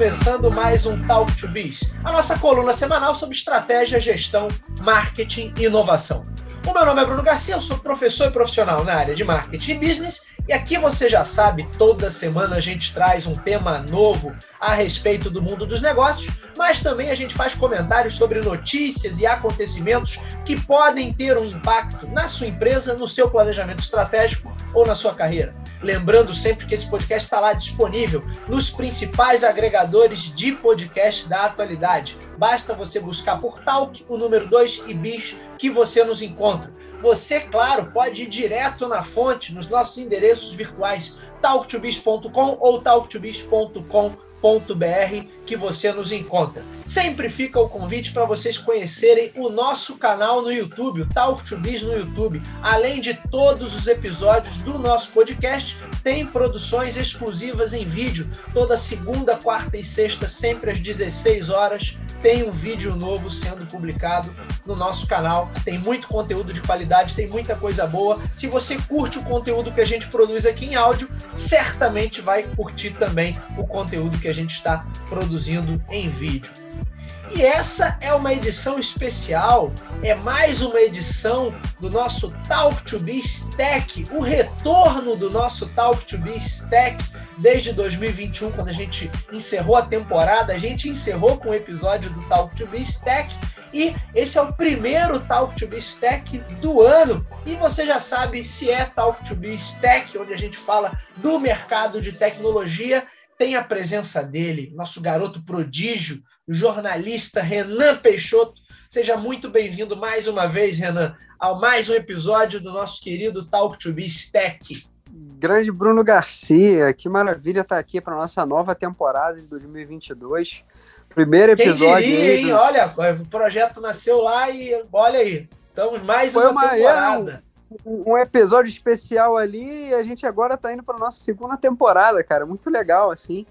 começando mais um Talk to Biz, a nossa coluna semanal sobre estratégia, gestão, marketing e inovação. O meu nome é Bruno Garcia, eu sou professor e profissional na área de marketing e business, e aqui você já sabe, toda semana a gente traz um tema novo a respeito do mundo dos negócios, mas também a gente faz comentários sobre notícias e acontecimentos que podem ter um impacto na sua empresa, no seu planejamento estratégico ou na sua carreira. Lembrando sempre que esse podcast está lá disponível nos principais agregadores de podcast da atualidade. Basta você buscar por Talk, o número 2 e Bis, que você nos encontra. Você, claro, pode ir direto na fonte, nos nossos endereços virtuais, talktobis.com ou talktobis.com br que você nos encontra. Sempre fica o convite para vocês conhecerem o nosso canal no YouTube, o Talk Biz no YouTube. Além de todos os episódios do nosso podcast, tem produções exclusivas em vídeo. Toda segunda, quarta e sexta, sempre às 16 horas, tem um vídeo novo sendo publicado no nosso canal. Tem muito conteúdo de qualidade, tem muita coisa boa. Se você curte o conteúdo que a gente produz aqui em áudio, certamente vai curtir também o conteúdo que a gente está produzindo em vídeo. E essa é uma edição especial, é mais uma edição do nosso Talk to Be Stack, o retorno do nosso Talk to Be Stack desde 2021, quando a gente encerrou a temporada, a gente encerrou com o episódio do Talk to Stack e esse é o primeiro Talk to Stack do ano. E você já sabe se é Talk to Stack, onde a gente fala do mercado de tecnologia tem a presença dele, nosso garoto prodígio, jornalista Renan Peixoto. Seja muito bem-vindo mais uma vez, Renan, ao mais um episódio do nosso querido Talk to Be Stack. Grande Bruno Garcia, que maravilha estar aqui para nossa nova temporada de 2022. Primeiro episódio. Quem diria, hein? Olha, o projeto nasceu lá e olha aí, estamos mais Foi uma, uma temporada um episódio especial ali e a gente agora tá indo para nossa segunda temporada, cara. Muito legal, assim.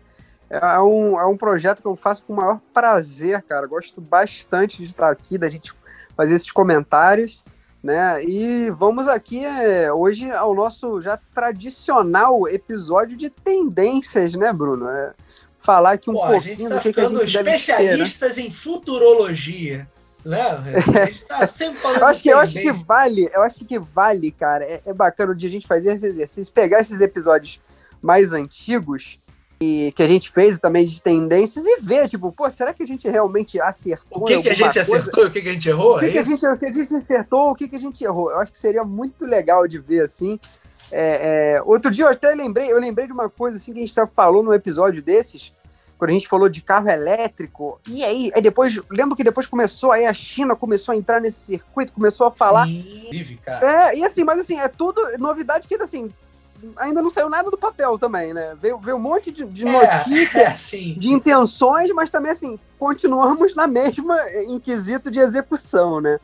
É um, é um projeto que eu faço com o maior prazer, cara. Gosto bastante de estar aqui, da gente fazer esses comentários, né? E vamos aqui é, hoje ao nosso já tradicional episódio de tendências, né, Bruno? É, falar aqui um Pô, pouquinho tá do que, que a gente especialistas ter, né? em futurologia. Não, a gente tá sempre falando eu acho que, eu acho que vale, eu acho que vale, cara. É, é bacana o dia a gente fazer esse exercício, pegar esses episódios mais antigos e que a gente fez também de tendências e ver, tipo, pô, será que a gente realmente acertou? O que, que a gente coisa? acertou e o que, que a gente errou? O que, é que, a gente, o que a gente acertou, o que, que a gente errou? Eu acho que seria muito legal de ver assim. É, é... Outro dia eu até lembrei, eu lembrei de uma coisa assim que a gente falou num episódio desses, quando a gente falou de carro elétrico, e aí, aí depois, lembro que depois começou, aí a China começou a entrar nesse circuito, começou a falar. Sim, cara. É, e assim, mas assim, é tudo novidade que, assim, ainda não saiu nada do papel também, né? Veio, veio um monte de, de é, notícia, é, de intenções, mas também, assim, continuamos na mesma inquisito de execução, né?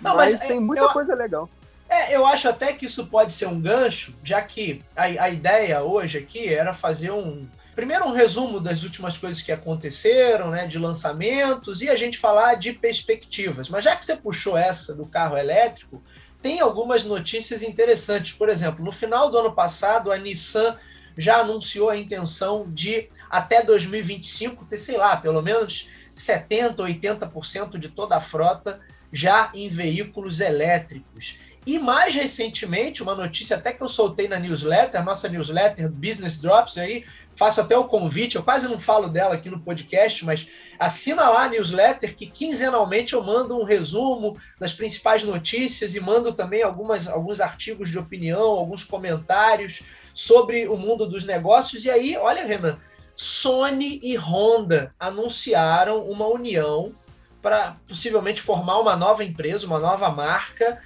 Não, mas, mas tem muita eu, coisa legal. É, eu acho até que isso pode ser um gancho, já que a, a ideia hoje aqui era fazer um Primeiro, um resumo das últimas coisas que aconteceram, né, de lançamentos, e a gente falar de perspectivas. Mas já que você puxou essa do carro elétrico, tem algumas notícias interessantes. Por exemplo, no final do ano passado, a Nissan já anunciou a intenção de, até 2025, ter, sei lá, pelo menos 70%, 80% de toda a frota já em veículos elétricos. E mais recentemente, uma notícia até que eu soltei na newsletter, nossa newsletter Business Drops aí, faço até o convite, eu quase não falo dela aqui no podcast, mas assina lá a newsletter que quinzenalmente eu mando um resumo das principais notícias e mando também algumas, alguns artigos de opinião, alguns comentários sobre o mundo dos negócios. E aí, olha, Renan, Sony e Honda anunciaram uma união para possivelmente formar uma nova empresa, uma nova marca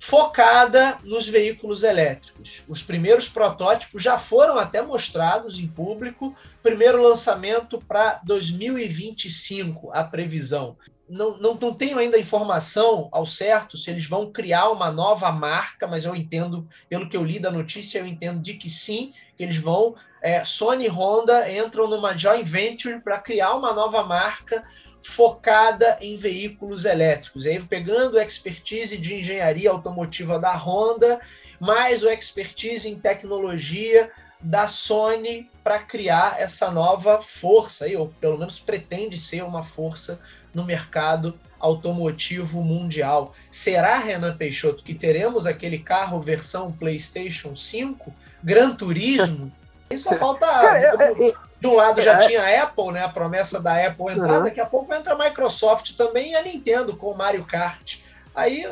focada nos veículos elétricos. Os primeiros protótipos já foram até mostrados em público, primeiro lançamento para 2025, a previsão. não, não, não tenho ainda informação ao certo se eles vão criar uma nova marca, mas eu entendo, pelo que eu li da notícia, eu entendo de que sim, que eles vão. É, Sony e Honda entram numa joint venture para criar uma nova marca focada em veículos elétricos. E aí, pegando a expertise de engenharia automotiva da Honda, mais o expertise em tecnologia da Sony para criar essa nova força, aí, ou pelo menos pretende ser uma força no mercado automotivo mundial. Será, Renan Peixoto, que teremos aquele carro versão PlayStation 5, Gran Turismo? Isso só falta. Cara, eu, eu, de um lado já é, tinha a Apple, né? A promessa da Apple entrar, uhum. daqui a pouco entra a Microsoft também e a Nintendo com o Mario Kart. Aí. é,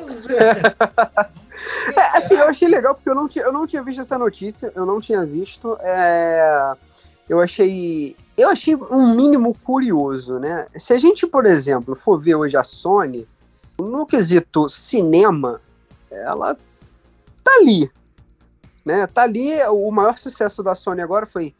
assim, eu achei legal porque eu não, tinha, eu não tinha visto essa notícia, eu não tinha visto. É, eu achei. Eu achei um mínimo curioso, né? Se a gente, por exemplo, for ver hoje a Sony, no quesito cinema, ela tá ali. Né? Tá ali, o maior sucesso da Sony agora foi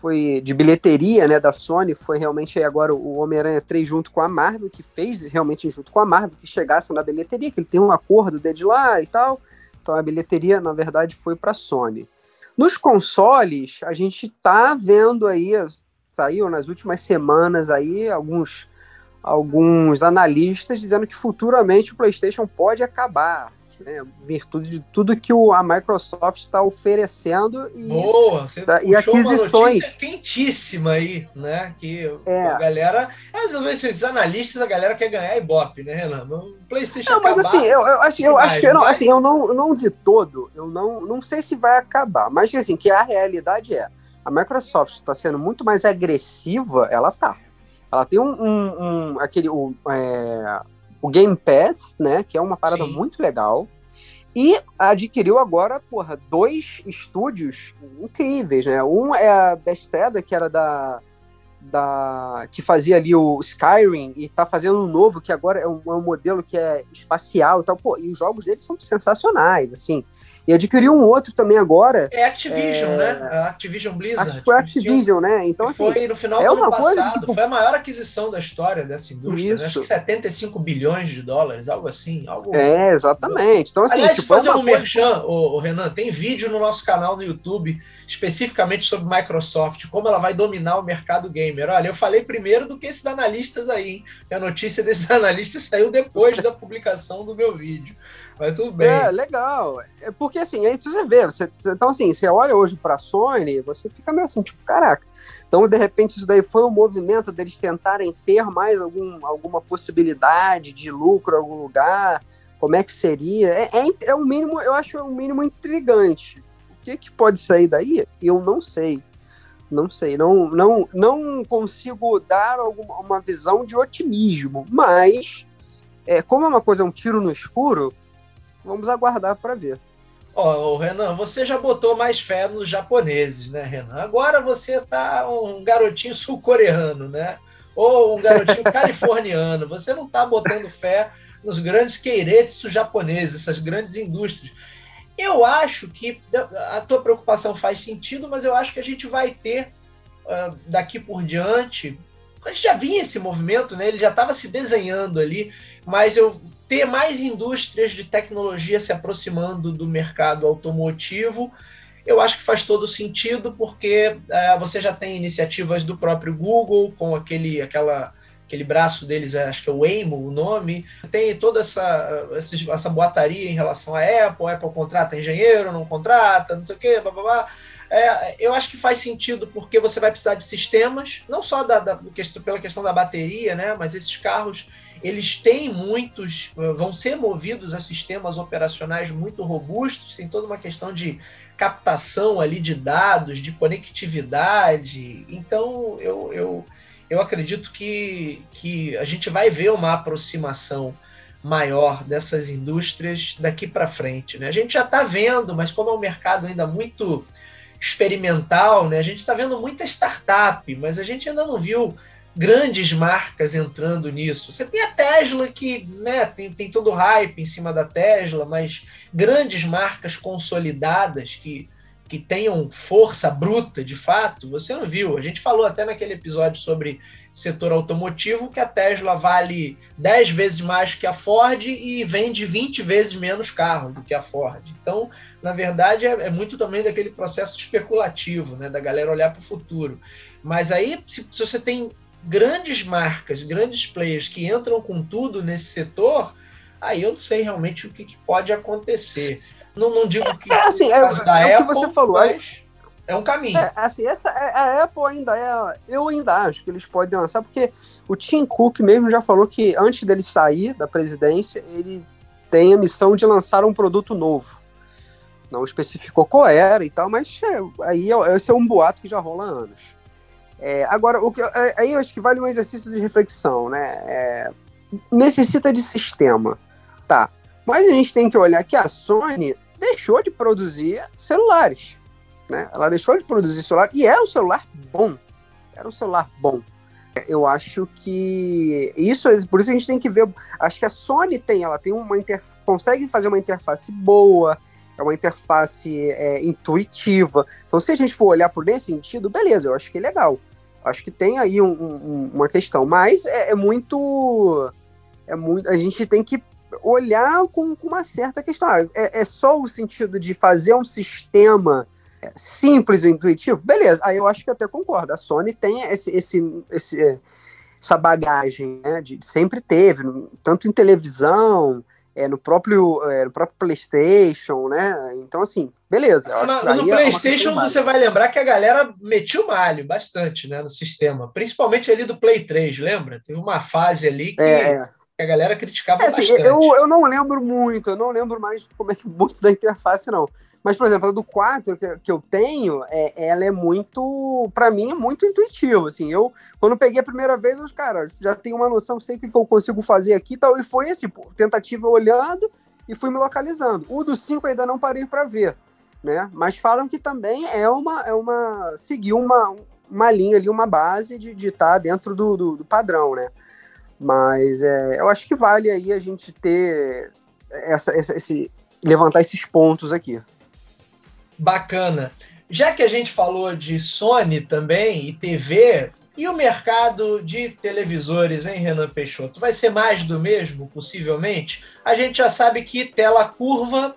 foi de bilheteria, né, da Sony, foi realmente agora o Homem-Aranha 3 junto com a Marvel, que fez realmente junto com a Marvel, que chegasse na bilheteria, que ele tem um acordo desde lá e tal. Então a bilheteria, na verdade, foi para a Sony. Nos consoles, a gente tá vendo aí, saiu nas últimas semanas aí alguns alguns analistas dizendo que futuramente o PlayStation pode acabar, né, virtude de tudo que o, a Microsoft está oferecendo e, Boa, você tá, e aquisições. Quentíssima aí, né? Que é. a galera. Às vezes, esses analistas, a galera quer ganhar Ibope, né, Renan? O PlayStation Não, mas acabar, assim, eu, eu acho, eu acho que não, assim, eu não, não de todo, eu não, não sei se vai acabar, mas assim, que a realidade é. A Microsoft está sendo muito mais agressiva, ela tá. Ela tem um, um, um aquele, um, é, o Game Pass, né? Que é uma parada Sim. muito legal. E adquiriu agora, porra, dois estúdios incríveis, né? Um é a Bethesda, que era da, da que fazia ali o Skyrim e tá fazendo um novo que agora é um, é um modelo que é espacial e tal. Pô, e os jogos deles são sensacionais, assim. E adquiriu um outro também agora. É Activision, é... né? A Activision Blizzard. Acho que foi Activision, né? Então, assim. Foi no final é do ano passado. Que, tipo... Foi a maior aquisição da história dessa indústria. Né? Acho que 75 bilhões de dólares, algo assim. Algo... É, exatamente. Então, assim. Aliás, tipo, fazer é um coisa... merchan, o, o Renan, tem vídeo no nosso canal no YouTube especificamente sobre Microsoft, como ela vai dominar o mercado gamer. Olha, eu falei primeiro do que esses analistas aí, hein? A notícia desses analistas saiu depois da publicação do meu vídeo. Mas tudo bem. É, legal. É porque assim, aí você vê, você, então assim, você olha hoje para a Sony, você fica meio assim, tipo, caraca. Então, de repente, isso daí foi um movimento deles tentarem ter mais algum, alguma possibilidade de lucro em algum lugar. Como é que seria? É, é, é um mínimo, eu acho um mínimo intrigante. O que, que pode sair daí? Eu não sei. Não sei, não, não, não consigo dar alguma, uma visão de otimismo, mas é, como é uma coisa, um tiro no escuro, Vamos aguardar para ver. Ó, oh, Renan, você já botou mais fé nos japoneses, né, Renan? Agora você tá um garotinho sul-coreano, né? Ou um garotinho californiano. Você não tá botando fé nos grandes queiretsu japoneses, essas grandes indústrias. Eu acho que a tua preocupação faz sentido, mas eu acho que a gente vai ter uh, daqui por diante. A gente já vinha esse movimento, né? Ele já estava se desenhando ali, mas eu ter mais indústrias de tecnologia se aproximando do mercado automotivo, eu acho que faz todo sentido, porque é, você já tem iniciativas do próprio Google, com aquele, aquela, aquele braço deles, é, acho que é o Waymo, o nome, tem toda essa, essa boataria em relação à Apple, a Apple contrata engenheiro, não contrata, não sei o quê, blá, blá, blá. É, eu acho que faz sentido porque você vai precisar de sistemas, não só da, da, pela questão da bateria, né, mas esses carros eles têm muitos, vão ser movidos a sistemas operacionais muito robustos, tem toda uma questão de captação ali de dados, de conectividade. Então, eu, eu, eu acredito que, que a gente vai ver uma aproximação maior dessas indústrias daqui para frente. Né? A gente já está vendo, mas como é um mercado ainda muito experimental, né? a gente está vendo muita startup, mas a gente ainda não viu grandes marcas entrando nisso. Você tem a Tesla que né, tem, tem todo o hype em cima da Tesla, mas grandes marcas consolidadas que, que tenham força bruta de fato, você não viu. A gente falou até naquele episódio sobre setor automotivo que a Tesla vale 10 vezes mais que a Ford e vende 20 vezes menos carro do que a Ford. Então, na verdade, é, é muito também daquele processo especulativo, né, da galera olhar para o futuro. Mas aí, se, se você tem grandes marcas, grandes players que entram com tudo nesse setor, aí eu não sei realmente o que, que pode acontecer. Não, não digo que é, assim, é, da é Apple, o que você falou, mas é um caminho. É, assim, essa, é, a Apple ainda é. Eu ainda acho que eles podem lançar, porque o Tim Cook mesmo já falou que antes dele sair da presidência, ele tem a missão de lançar um produto novo. Não especificou qual era e tal, mas é, aí é, esse é um boato que já rola há anos. É, agora, o que, aí eu acho que vale um exercício de reflexão, né? É, necessita de sistema. Tá. Mas a gente tem que olhar que a Sony deixou de produzir celulares. Né? Ela deixou de produzir celular e era um celular bom. Era um celular bom. Eu acho que isso, por isso a gente tem que ver. Acho que a Sony tem, ela tem uma inter, consegue fazer uma interface boa, é uma interface é, intuitiva. Então, se a gente for olhar por nesse sentido, beleza, eu acho que é legal. Acho que tem aí um, um, uma questão, mas é, é muito, é muito. A gente tem que olhar com, com uma certa questão. Ah, é, é, só o sentido de fazer um sistema simples e intuitivo? Beleza, aí eu acho que até concordo. A Sony tem esse, esse, esse essa bagagem, né? De, sempre teve, tanto em televisão, é, no, próprio, é, no próprio PlayStation, né? Então, assim, beleza. No, no é PlayStation você vai lembrar que a galera metiu malho bastante né, no sistema, principalmente ali do Play 3, lembra? Teve uma fase ali que. A galera criticava é, assim, bastante. Eu, eu não lembro muito, eu não lembro mais como é que muito da interface, não. Mas, por exemplo, a do 4 que, que eu tenho, é, ela é muito, para mim, é muito intuitivo, assim, eu, quando peguei a primeira vez, eu, cara, já tenho uma noção, sei o que eu consigo fazer aqui e tal, e foi esse, tipo, tentativa olhando e fui me localizando. O do 5 ainda não parei para ver, né, mas falam que também é uma, é uma, seguir uma, uma linha ali, uma base de estar tá dentro do, do, do padrão, né. Mas é, eu acho que vale aí a gente ter essa, essa, esse levantar esses pontos aqui. Bacana. Já que a gente falou de Sony também e TV, e o mercado de televisores, hein, Renan Peixoto? Vai ser mais do mesmo, possivelmente? A gente já sabe que tela curva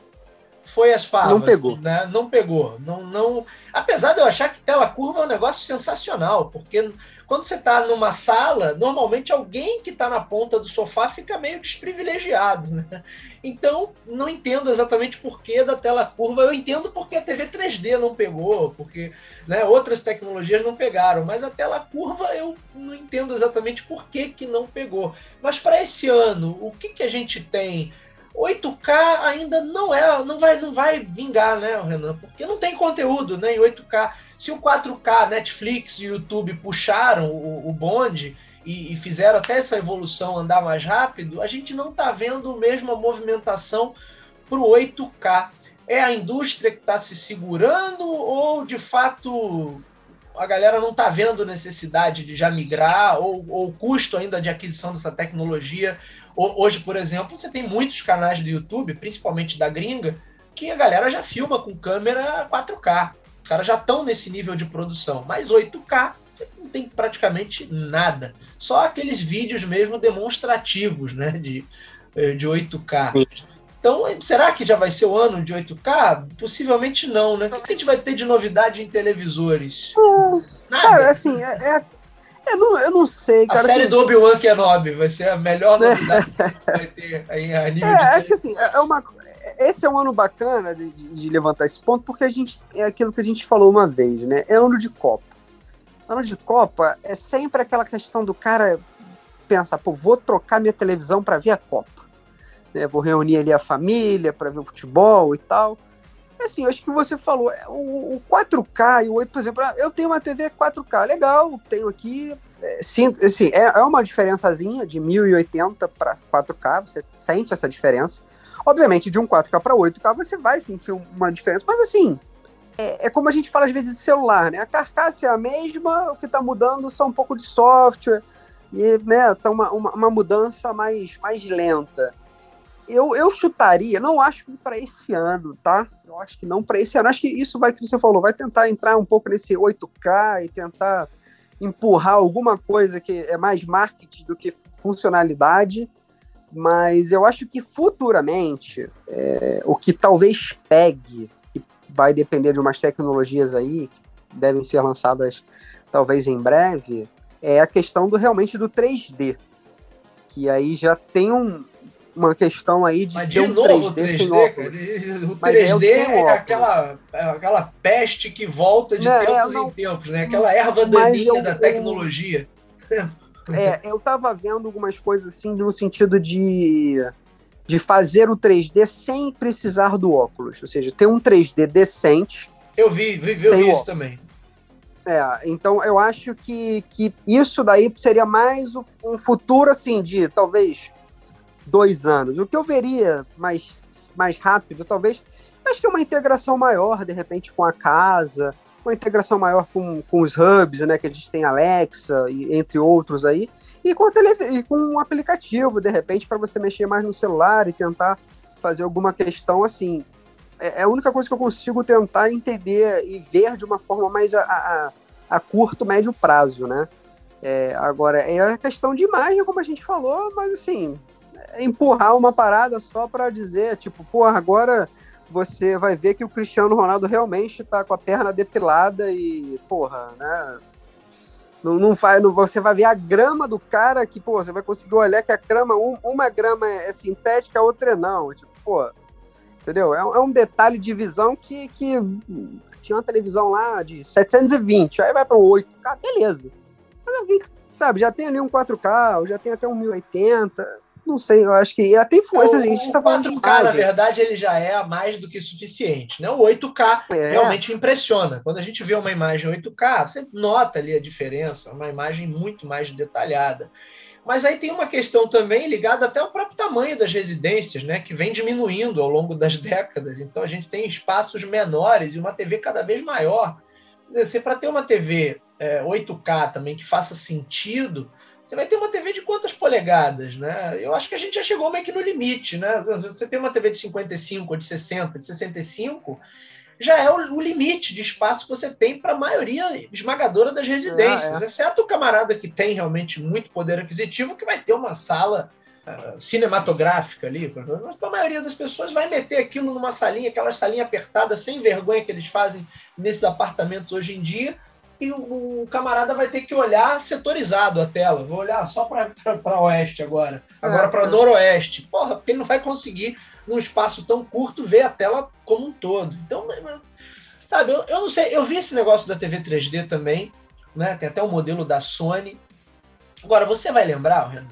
foi as favas. Não pegou. Né? Não pegou. Não, não... Apesar de eu achar que tela curva é um negócio sensacional, porque quando você está numa sala, normalmente alguém que está na ponta do sofá fica meio desprivilegiado. Né? Então, não entendo exatamente por que da tela curva. Eu entendo porque a TV 3D não pegou, porque né, outras tecnologias não pegaram, mas a tela curva eu não entendo exatamente por que, que não pegou. Mas para esse ano, o que, que a gente tem? 8K ainda não é, não vai, não vai vingar, né, Renan? Porque não tem conteúdo, né, em 8K. Se o 4K, Netflix e YouTube puxaram o, o bonde e, e, fizeram até essa evolução andar mais rápido, a gente não está vendo a mesma movimentação para o 8K. É a indústria que está se segurando ou, de fato, a galera não está vendo necessidade de já migrar ou, ou o custo ainda de aquisição dessa tecnologia Hoje, por exemplo, você tem muitos canais do YouTube, principalmente da gringa, que a galera já filma com câmera 4K. Os caras já estão nesse nível de produção. Mas 8K não tem praticamente nada. Só aqueles vídeos mesmo demonstrativos né, de, eh, de 8K. Então, será que já vai ser o ano de 8K? Possivelmente não, né? O que a gente vai ter de novidade em televisores? Hum. Cara, assim, é, é, eu não, eu não sei, cara. A série do Obi-Wan Kenobi vai ser a melhor novidade que vai ter aí a nível é, de... Acho que assim, é uma, esse é um ano bacana de, de, de, levantar esse ponto, porque a gente é aquilo que a gente falou uma vez, né? É ano de Copa. Ano de Copa é sempre aquela questão do cara pensar, pô, vou trocar minha televisão para ver a Copa. Né? Vou reunir ali a família para ver o futebol e tal assim, acho que você falou, é, o, o 4K e o 8, por exemplo, eu tenho uma TV 4K, legal, tenho aqui, é, sim, assim, é, é uma diferençazinha de 1080 para 4K, você sente essa diferença. Obviamente, de um 4K para 8K você vai sentir uma diferença, mas assim, é, é, como a gente fala às vezes de celular, né? A carcaça é a mesma, o que está mudando são um pouco de software e, né, tá uma, uma, uma mudança mais, mais lenta. Eu, eu chutaria, não acho que para esse ano, tá? Eu acho que não para esse ano. Acho que isso vai que você falou, vai tentar entrar um pouco nesse 8K e tentar empurrar alguma coisa que é mais marketing do que funcionalidade. Mas eu acho que futuramente é, o que talvez pegue, que vai depender de umas tecnologias aí que devem ser lançadas talvez em breve, é a questão do realmente do 3D. Que aí já tem um, uma questão aí de Mas ser de um novo 3D, 3D, sem óculos. o Mas é 3D o sem é, óculos. aquela, é aquela peste que volta de Não, é, tempos não. em tempos, né? Aquela erva daninha da eu- tecnologia. É, eu tava vendo algumas coisas assim no sentido de, de fazer o 3D sem precisar do óculos. Ou seja, ter um 3D decente. Eu vi, vi, vi, eu vi isso também. É, então eu acho que, que isso daí seria mais um futuro assim de talvez dois anos. O que eu veria mais, mais rápido, talvez, acho que é uma integração maior, de repente, com a casa, uma integração maior com, com os hubs, né? Que a gente tem Alexa, e, entre outros aí, e com, a tele, e com um aplicativo, de repente, para você mexer mais no celular e tentar fazer alguma questão assim. É, é a única coisa que eu consigo tentar entender e ver de uma forma mais a, a, a curto, médio prazo, né? É, agora, é a questão de imagem, como a gente falou, mas assim, empurrar uma parada só para dizer, tipo, pô, agora você vai ver que o Cristiano Ronaldo realmente tá com a perna depilada e, porra, né? Não, não faz, não, você vai ver a grama do cara que, pô, você vai conseguir olhar que a grama, um- uma grama é sintética, a outra é não. Tipo, pô, entendeu? É, é um detalhe de visão que, que tinha uma televisão lá de 720, aí vai para 8K, beleza. Mas eu vi que, sabe, já tem ali um 4K, ou já tem até um 1080, não sei, eu acho que até influência, assim, a gente o tá falando de 4K, na verdade, ele já é mais do que suficiente. Né? O 8K É. realmente impressiona. Quando a gente vê uma imagem 8K, você nota ali a diferença, uma imagem muito mais detalhada. Mas aí tem uma questão também ligada até ao próprio tamanho das residências, né, que vem diminuindo ao longo das décadas. Então a gente tem espaços menores e uma TV cada vez maior. Quer dizer, para ter uma TV é, 8K também que faça sentido, você vai ter uma TV de quantas polegadas, né? Eu acho que a gente já chegou meio que no limite, né? Você tem uma TV de 55, ou de 60, de 65, já é o, o limite de espaço que você tem para a maioria esmagadora das residências, É, exceto o camarada que tem realmente muito poder aquisitivo, que vai ter uma sala ah, cinematográfica ali. Mas para a maioria das pessoas vai meter aquilo numa salinha, aquela salinha apertada, sem vergonha que eles fazem nesses apartamentos hoje em dia, e o, o camarada vai ter que olhar setorizado a tela. Vou olhar só para oeste agora, agora É, para é. noroeste. Porra, porque ele não vai conseguir, num espaço tão curto, ver a tela como um todo. Então, sabe, eu, eu não sei, eu vi esse negócio da TV 3D também, né? Tem até o modelo da Sony. Agora, você vai lembrar, Renan,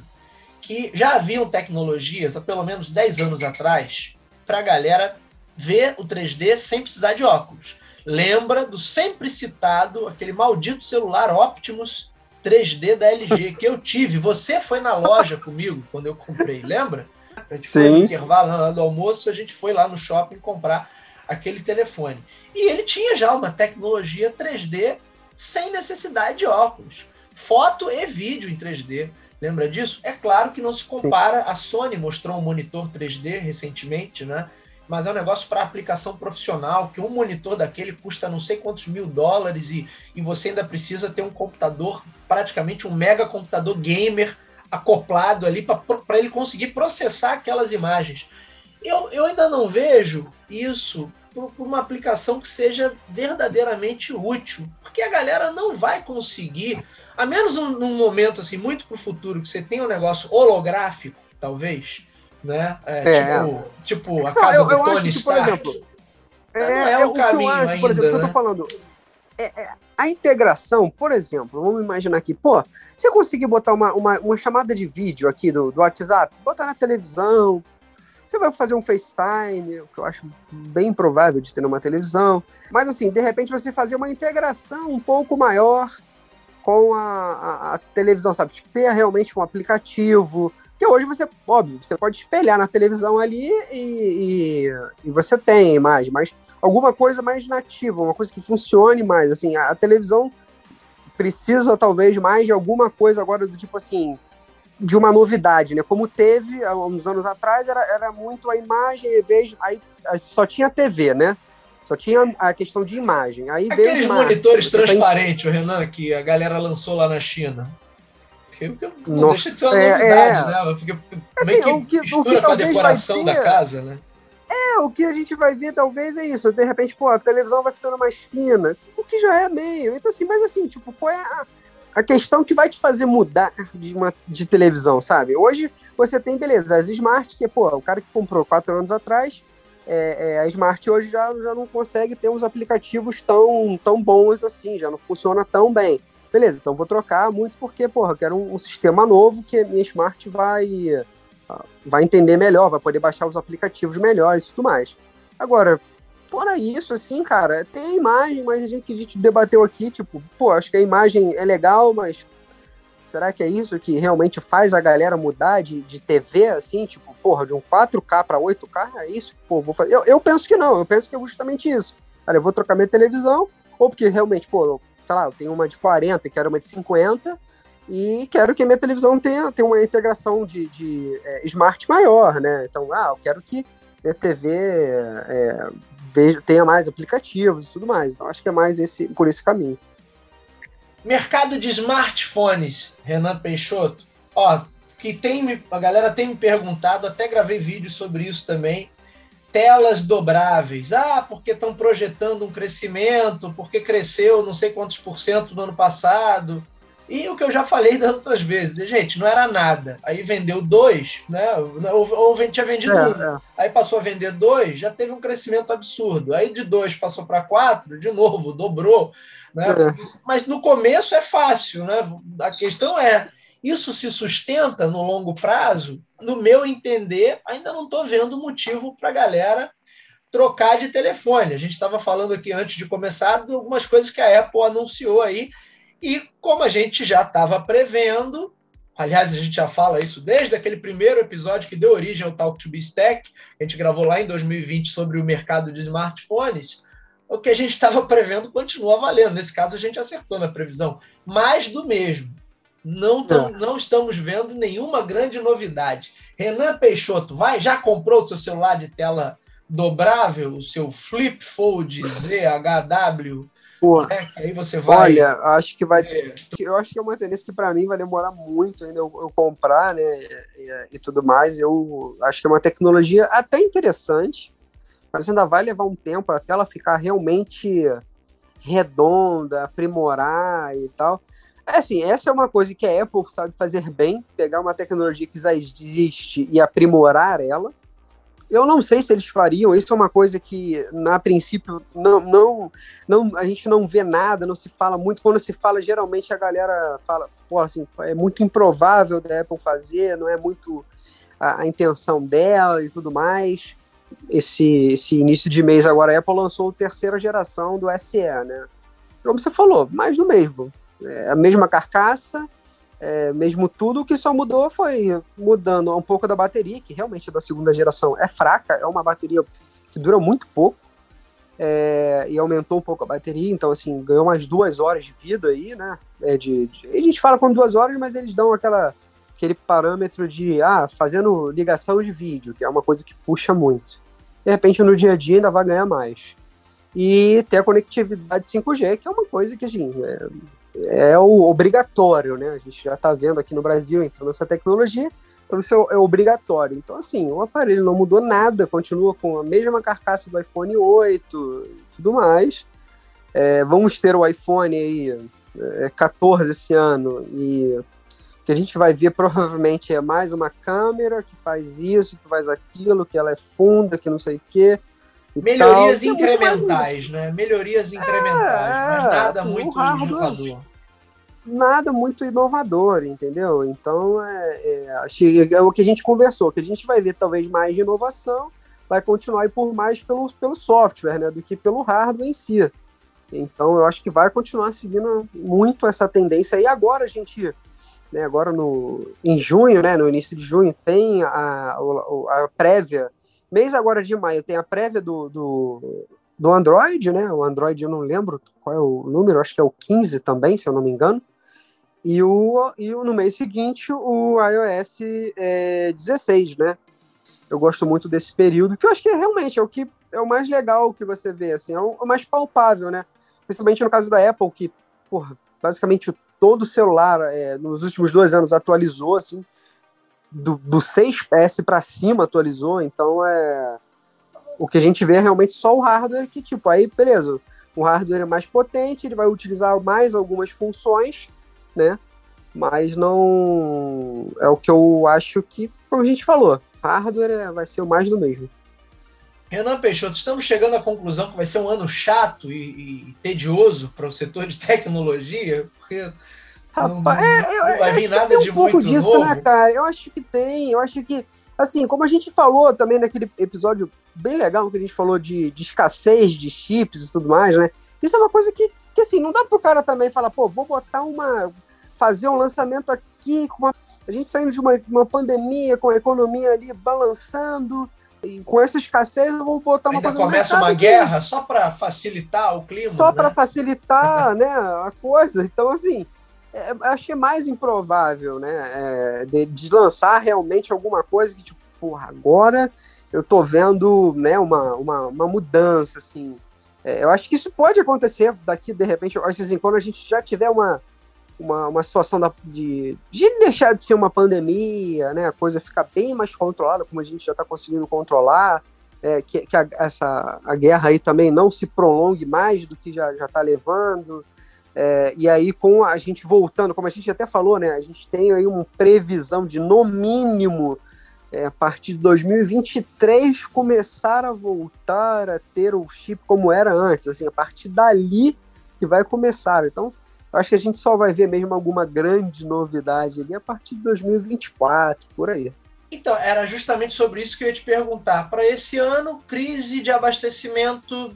que já haviam tecnologias há pelo menos 10 anos atrás para a galera ver o 3D sem precisar de óculos. Lembra do sempre citado, aquele maldito celular Optimus 3D da LG que eu tive. Você foi na loja comigo quando eu comprei, lembra? A gente foi no Sim. intervalo do almoço, a gente foi lá no shopping comprar aquele telefone. E ele tinha já uma tecnologia 3D sem necessidade de óculos. Foto e vídeo em 3D. Lembra disso? É claro que não se compara. A Sony mostrou um monitor 3D recentemente, né? Mas é um negócio para aplicação profissional, que um monitor daquele custa não sei quantos mil dólares e, e você ainda precisa ter um computador, praticamente um mega computador gamer acoplado ali para ele conseguir processar aquelas imagens. Eu, eu ainda não vejo isso por, uma aplicação que seja verdadeiramente útil, porque a galera não vai conseguir, a menos num, num momento assim muito para o futuro que você tem um negócio holográfico, talvez, né? É, É. Tipo, tipo a Não, casa eu- do eu Tony acho que, por Stark. exemplo, Não é o o que caminho eu acho, por ainda, exemplo, que eu né? tô falando. É, é, a integração, por exemplo, vamos imaginar aqui, pô, você conseguir botar uma, uma, uma chamada de vídeo aqui do, do WhatsApp, botar na televisão, você vai fazer um FaceTime, o que eu acho bem provável de ter numa televisão, mas assim, de repente você fazer uma integração um pouco maior com a, a, a televisão, sabe? Tipo, ter realmente um aplicativo, que hoje você, óbvio, você pode espelhar na televisão ali e, e, e você tem a imagem, mas alguma coisa mais nativa, uma coisa que funcione mais. Assim, a, a televisão precisa talvez mais de alguma coisa agora do tipo assim, de uma novidade, né? Como teve há uns anos atrás, era, era muito a imagem, e vejo, aí só tinha TV, né? Só tinha a questão de imagem. Aí Aqueles veio monitores transparentes, tem... Renan, que a galera lançou lá na China. Não Nossa, deixa de ser uma é, novidade, é. né? Porque assim, meio que o que, o que a decoração ter... da casa, né? É, o que a gente vai ver talvez é isso. De repente, pô, a televisão vai ficando mais fina, o que já é meio. Então, assim, mas assim, tipo, qual é a, a questão que vai te fazer mudar de, uma, de televisão, sabe? Hoje você tem, beleza, as Smart, que, pô, o cara que comprou quatro anos atrás, é, é, a Smart hoje já, já não consegue ter uns aplicativos tão, tão bons assim, já não funciona tão bem. Beleza, então vou trocar muito porque, porra, eu quero um, um sistema novo que a minha Smart vai vai entender melhor, vai poder baixar os aplicativos melhores e tudo mais. Agora, fora isso, assim, cara, tem a imagem, mas a gente que a gente debateu aqui, tipo, pô, acho que a imagem é legal, mas será que é isso que realmente faz a galera mudar de, de TV, assim, tipo, porra, de um 4K para 8K? É isso? Pô, vou fazer. Eu, eu penso que não, eu penso que é justamente isso. Cara, eu vou trocar minha televisão, ou porque realmente, pô, sei lá, eu tenho uma de 40 e quero uma de 50, e quero que a minha televisão tenha, tenha uma integração de, de é, smart maior, né? Então, ah, eu quero que minha TV é, veja, tenha mais aplicativos e tudo mais. Então, acho que é mais esse, por esse caminho. Mercado de smartphones, Renan Peixoto. Ó, que tem, a galera tem me perguntado, até gravei vídeo sobre isso também. Telas dobráveis. Ah, porque estão projetando um crescimento, porque cresceu não sei quantos por cento no ano passado. E o que eu já falei das outras vezes, gente, não era nada. Aí vendeu dois, né? Ou, ou tinha vendido é, um. É. Aí passou a vender dois, já teve um crescimento absurdo. Aí de dois passou para quatro, de novo, dobrou. Né? É. Mas no começo é fácil, né? A questão é, isso se sustenta no longo prazo? No meu entender, ainda não estou vendo motivo para a galera trocar de telefone. A gente estava falando aqui antes de começar de algumas coisas que a Apple anunciou aí e como a gente já estava prevendo, aliás, a gente já fala isso desde aquele primeiro episódio que deu origem ao Talk to Be Stack, a gente gravou lá em 2020 sobre o mercado de smartphones, o que a gente estava prevendo continua valendo. Nesse caso, a gente acertou na previsão. Mais do mesmo. Não, tam, é. não estamos vendo nenhuma grande novidade. Renan Peixoto, vai, já comprou o seu celular de tela dobrável, o seu Flip Fold ZHW Pô, é, aí você vai. Olha, acho que vai. É. Eu acho que é uma tendência que para mim vai demorar muito ainda eu, eu comprar, né? E, e, tudo mais. Eu acho que é uma tecnologia até interessante, mas ainda vai levar um tempo até ela ficar realmente redonda, aprimorar e tal. É assim, essa é uma coisa que a Apple sabe fazer bem, pegar uma tecnologia que já existe e aprimorar ela. Eu não sei se eles fariam, isso é uma coisa que, na princípio, não, não, não, a gente não vê nada, não se fala muito. Quando se fala, geralmente a galera fala, pô, assim, é muito improvável da Apple fazer, não é muito a, a intenção dela e tudo mais. Esse, esse início de mês agora, a Apple lançou a terceira geração do SE, né? Como você falou, mais do mesmo. É a mesma carcaça, é, mesmo tudo, o que só mudou foi mudando um pouco da bateria, que realmente da segunda geração é fraca, é uma bateria que dura muito pouco, é, e aumentou um pouco a bateria, então assim, ganhou umas duas horas de vida aí, né? É de, de, a gente fala com duas horas, mas eles dão aquela, aquele parâmetro de, ah, fazendo ligação de vídeo, que é uma coisa que puxa muito. De repente, no dia a dia ainda vai ganhar mais. E ter a conectividade 5G, que é uma coisa que, assim, é, é o obrigatório, né? A gente já está vendo aqui no Brasil entrando essa tecnologia, então isso é, é obrigatório. Então, assim, o aparelho não mudou nada, continua com a mesma carcaça do iPhone 8 e tudo mais. É, vamos ter o iPhone aí é, 14 esse ano e que a gente vai ver provavelmente é mais uma câmera que faz isso, que faz aquilo, que ela é funda, que não sei o quê. Melhorias tal. incrementais, né? Melhorias incrementais, é, mas nada assim, muito inovador. Nada muito inovador, entendeu? Então, é, é, é, o que a gente conversou, que a gente vai ver talvez mais de inovação, vai continuar por mais pelo, pelo software, né, do que pelo hardware em si. Então, eu acho que vai continuar seguindo muito essa tendência. E agora a gente, né, agora no, em junho, né, no início de junho, tem a, a prévia Mês agora de maio tem a prévia do, do, do Android, né? O Android eu não lembro qual é o número, acho que é o 15 também, se eu não me engano. e, o, e no mês seguinte o iOS é, 16, né? Eu gosto muito desse período, que eu acho que é, realmente é o que é o mais legal que você vê, assim, é o, é mais palpável, né? Principalmente no caso da Apple, que, porra, basicamente todo o celular é, nos últimos dois anos atualizou, assim, do, do 6S para cima atualizou, então é o que a gente vê é realmente só o hardware que, tipo, aí, beleza, o hardware é mais potente, ele vai utilizar mais algumas funções, né? Mas não é o que eu acho que, como a gente falou, hardware é, vai ser o mais do mesmo. Renan Peixoto, estamos chegando à conclusão que vai ser um ano chato e, e tedioso para o setor de tecnologia, porque Rapaz, não, é, não vai vir nada um pouco muito disso, né, novo. né, cara? Eu acho que tem, eu acho que, assim, como a gente falou também naquele episódio bem legal que a gente falou de, de escassez de chips e tudo mais, né? Isso é uma coisa que, que assim, não dá pro cara também falar, pô, vou botar uma. fazer um lançamento aqui com uma. A gente saindo de uma, uma pandemia, com a economia ali balançando, e com essa escassez eu vou botar uma Ainda coisa começa uma guerra só para facilitar o clima. Só né? para facilitar, né, a coisa. Então, assim, é, acho que é mais improvável, né? É, de, de, lançar realmente alguma coisa que, tipo, porra, agora eu tô vendo né, uma, uma, uma mudança, assim. É, eu acho que isso pode acontecer daqui, de repente, acho que assim, quando a gente já tiver uma, uma, uma situação da, de, de deixar de ser uma pandemia, né? A coisa ficar bem mais controlada, como a gente já está conseguindo controlar, é, que, que a, essa, a guerra aí também não se prolongue mais do que já está levando. É, e aí, com a gente voltando, como a gente até falou, né? A gente tem aí uma previsão de, no mínimo, é, a partir de 2023, começar a voltar a ter o chip como era antes. Assim, a partir dali que vai começar. Então, acho que a gente só vai ver mesmo alguma grande novidade ali a partir de 2024, por aí. Então, era justamente sobre isso que eu ia te perguntar. Para esse ano, crise de abastecimento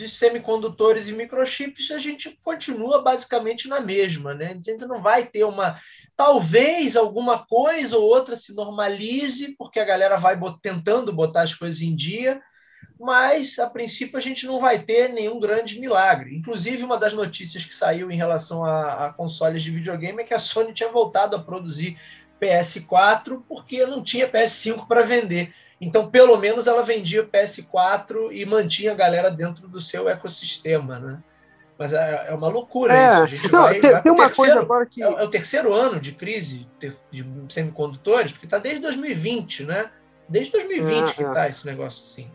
de semicondutores e microchips, a gente continua basicamente na mesma, né? A gente não vai ter uma. Talvez alguma coisa ou outra se normalize, porque a galera vai tentando botar as coisas em dia, mas a princípio a gente não vai ter nenhum grande milagre. Inclusive, uma das notícias que saiu em relação a, a consoles de videogame é que a Sony tinha voltado a produzir PS4 porque não tinha PS5 para vender. Então, pelo menos ela vendia o PS4 e mantinha a galera dentro do seu ecossistema, né? Mas é, é uma loucura é. isso. Não, vai, tem, vai tem uma terceiro, coisa agora que. É, é, o terceiro ano de crise de semicondutores, porque está desde 2020, né? Desde 2020 é, que está é. esse negócio assim.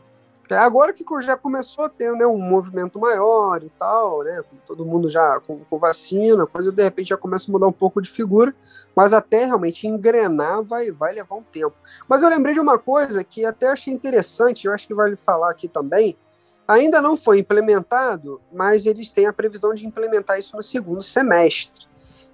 É agora que já começou a ter né, um movimento maior e tal, né? Todo mundo já com, com, vacina, coisa de repente já começa a mudar um pouco de figura, mas até realmente engrenar vai, vai levar um tempo. Mas eu lembrei de uma coisa que até achei interessante, eu acho que vale falar aqui também. Ainda não foi implementado, mas eles têm a previsão de implementar isso no segundo semestre,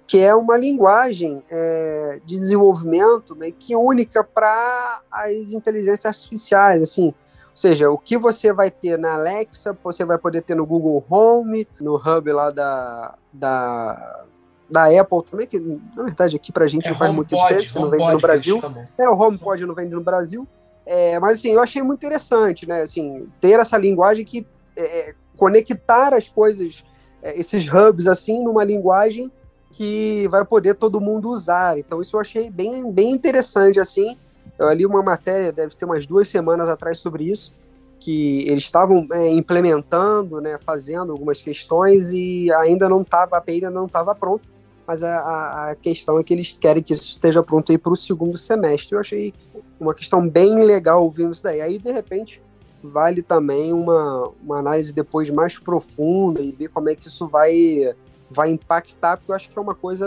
que é uma linguagem é, de desenvolvimento meio que única para as inteligências artificiais, assim ou seja, o que você vai ter na Alexa, você vai poder ter no Google Home, no hub lá da, da, da Apple também, que na verdade aqui pra gente é, não faz muito diferença, não vende no Brasil. É, o HomePod não vende no Brasil. É, mas assim, eu achei muito interessante, né? Assim, ter essa linguagem que é, é conectar as coisas, é, esses hubs assim, numa linguagem que vai poder todo mundo usar. Então isso eu achei bem, bem interessante assim. Eu li uma matéria, deve ter umas duas semanas atrás, sobre isso, que eles estavam é, implementando, né, fazendo algumas questões e ainda não estava, a API ainda não estava pronta, mas a, a, questão é que eles querem que isso esteja pronto aí para o segundo semestre. Eu achei uma questão bem legal ouvindo isso daí. Aí, de repente, vale também uma, uma análise depois mais profunda e ver como é que isso vai vai impactar, porque eu acho que é uma coisa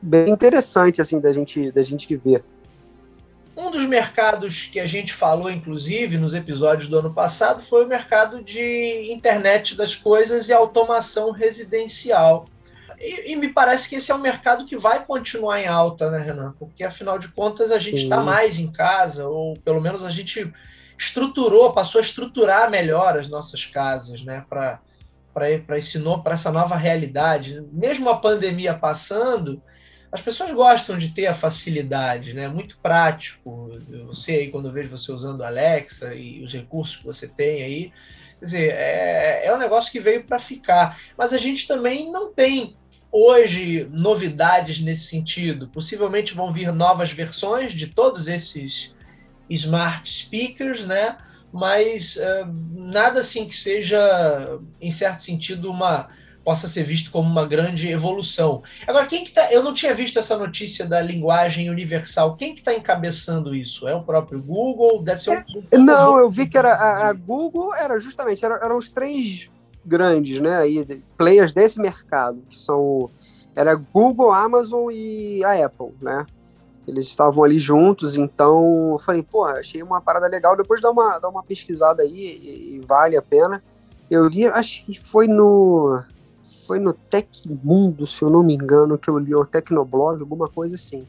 bem interessante assim da gente da gente ver. Um dos mercados que a gente falou, inclusive, nos episódios do ano passado, foi o mercado de internet das coisas e automação residencial. E, e me parece que esse é um mercado que vai continuar em alta, né, Renan? Porque, afinal de contas, a gente está mais em casa, ou pelo menos a gente estruturou, passou a estruturar melhor as nossas casas, né, para para essa nova realidade. Mesmo a pandemia passando, as pessoas gostam de ter a facilidade, né? Muito prático. Você aí, quando eu vejo você usando a Alexa e os recursos que você tem aí, quer dizer, é, é um negócio que veio para ficar. Mas a gente também não tem hoje novidades nesse sentido? Possivelmente vão vir novas versões de todos esses smart speakers, né? Mas uh, nada assim que seja, em certo sentido, uma possa ser visto como uma grande evolução. Agora, quem que tá, eu não tinha visto essa notícia da linguagem universal. Quem que está encabeçando isso? É o próprio Google? Deve ser um... É, não, eu vi que era a, a Google era justamente era, eram os três grandes, né, aí players desse mercado, que são era Google, Amazon e a Apple, né? Eles estavam ali juntos, então eu falei, pô, achei uma parada legal. Depois dá uma, dá uma pesquisada aí e, e vale a pena. Eu li, acho que foi no foi no Tecmundo, se eu não me engano, que eu li o Tecnoblog, alguma coisa assim,